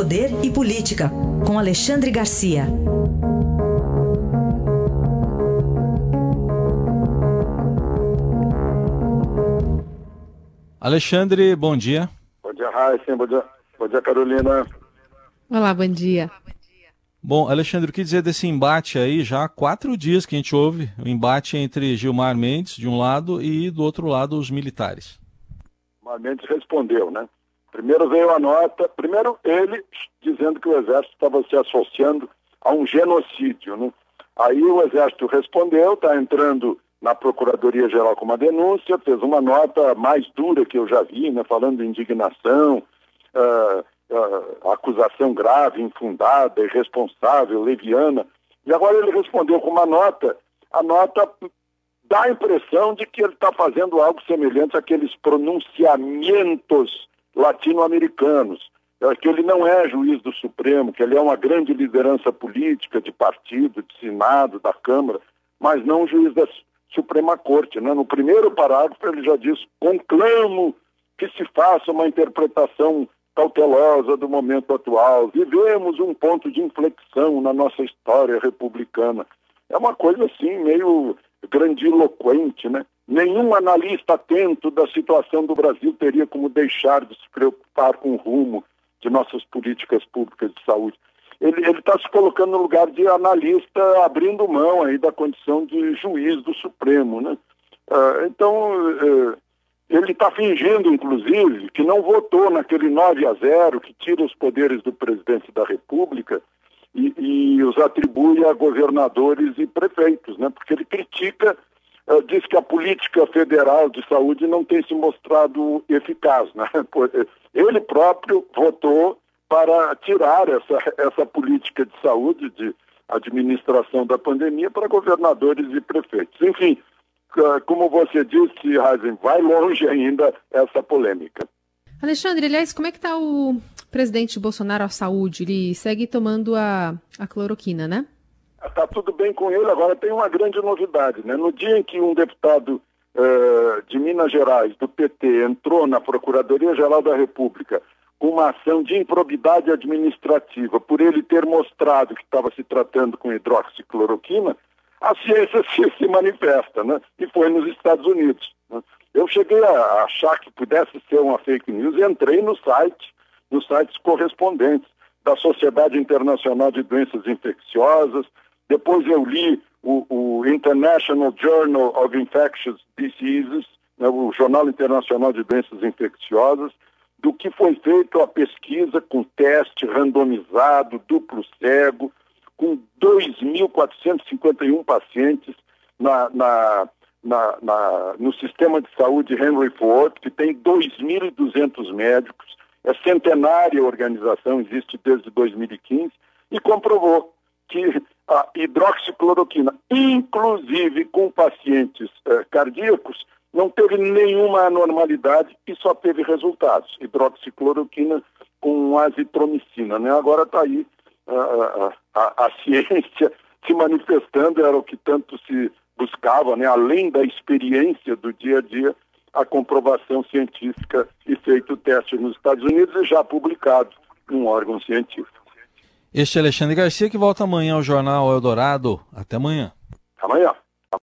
Poder e Política, com Alexandre Garcia. Alexandre, bom dia. Bom dia, Raíssa. Bom dia, bom dia, Carolina. Olá, bom dia. Bom, Alexandre, o que dizer desse embate aí? Já há quatro dias que a gente ouve o embate entre Gilmar Mendes, de um lado, e do outro lado, os militares. Gilmar Mendes respondeu, né? Primeiro veio a nota, primeiro ele dizendo que o Exército estava se associando a um genocídio, né? Aí o Exército respondeu, está entrando na Procuradoria-Geral com uma denúncia, fez uma nota mais dura que eu já vi, né? Falando de indignação, uh, uh, acusação grave, infundada, irresponsável, leviana. E agora ele respondeu com uma nota, a nota dá a impressão de que ele está fazendo algo semelhante àqueles pronunciamentos latino-americanos, que ele não é juiz do Supremo, que ele é uma grande liderança política de partido, de Senado, da Câmara, mas não juiz da Suprema Corte. Né? No primeiro parágrafo ele já diz, conclamo que se faça uma interpretação cautelosa do momento atual. Vivemos um ponto de inflexão na nossa história republicana. É uma coisa assim, meio grandiloquente, né? Nenhum analista atento da situação do Brasil teria como deixar de se preocupar com o rumo de nossas políticas públicas de saúde. Ele está se colocando no lugar de analista, abrindo mão aí da condição de juiz do Supremo, né? Uh, então, uh, ele está fingindo, inclusive, que não votou naquele 9 a 0 que tira os poderes do presidente da República e, e os atribui a governadores e prefeitos, né? porque ele critica, diz que a política federal de saúde não tem se mostrado eficaz. Né? Ele próprio votou para tirar essa, essa política de saúde, de administração da pandemia, para governadores e prefeitos. Enfim, como você disse, Heisen, vai longe ainda essa polêmica. Alexandre, aliás, como é que está o presidente Bolsonaro à saúde? Ele segue tomando a, a cloroquina, né? Está tudo bem com ele. Agora tem uma grande novidade, né? No dia em que um deputado uh, de Minas Gerais, do PT, entrou na Procuradoria-Geral da República com uma ação de improbidade administrativa por ele ter mostrado que estava se tratando com hidroxicloroquina, a ciência se, se manifesta, né? E foi nos Estados Unidos. Né? Eu cheguei a achar que pudesse ser uma fake news e entrei no site, nos sites correspondentes da Sociedade Internacional de Doenças Infecciosas. Depois eu li o, o International Journal of Infectious Diseases, né, o Jornal Internacional de Doenças Infecciosas, do que foi feito a pesquisa com teste randomizado, duplo cego, com 2.451 pacientes na, na, na, na, no sistema de saúde Henry Ford, que tem 2.200 médicos, é centenária a organização, existe desde 2015, e comprovou que a hidroxicloroquina, inclusive com pacientes eh, cardíacos, não teve nenhuma anormalidade e só teve resultados. Hidroxicloroquina com azitromicina, né? Agora está aí a, a, a ciência se manifestando, era o que tanto se buscava, né? além da experiência do dia a dia, a comprovação científica e feito teste nos Estados Unidos e já publicado num órgão científico. Este é Alexandre Garcia que volta amanhã ao Jornal Eldorado. Até amanhã. Amanhã.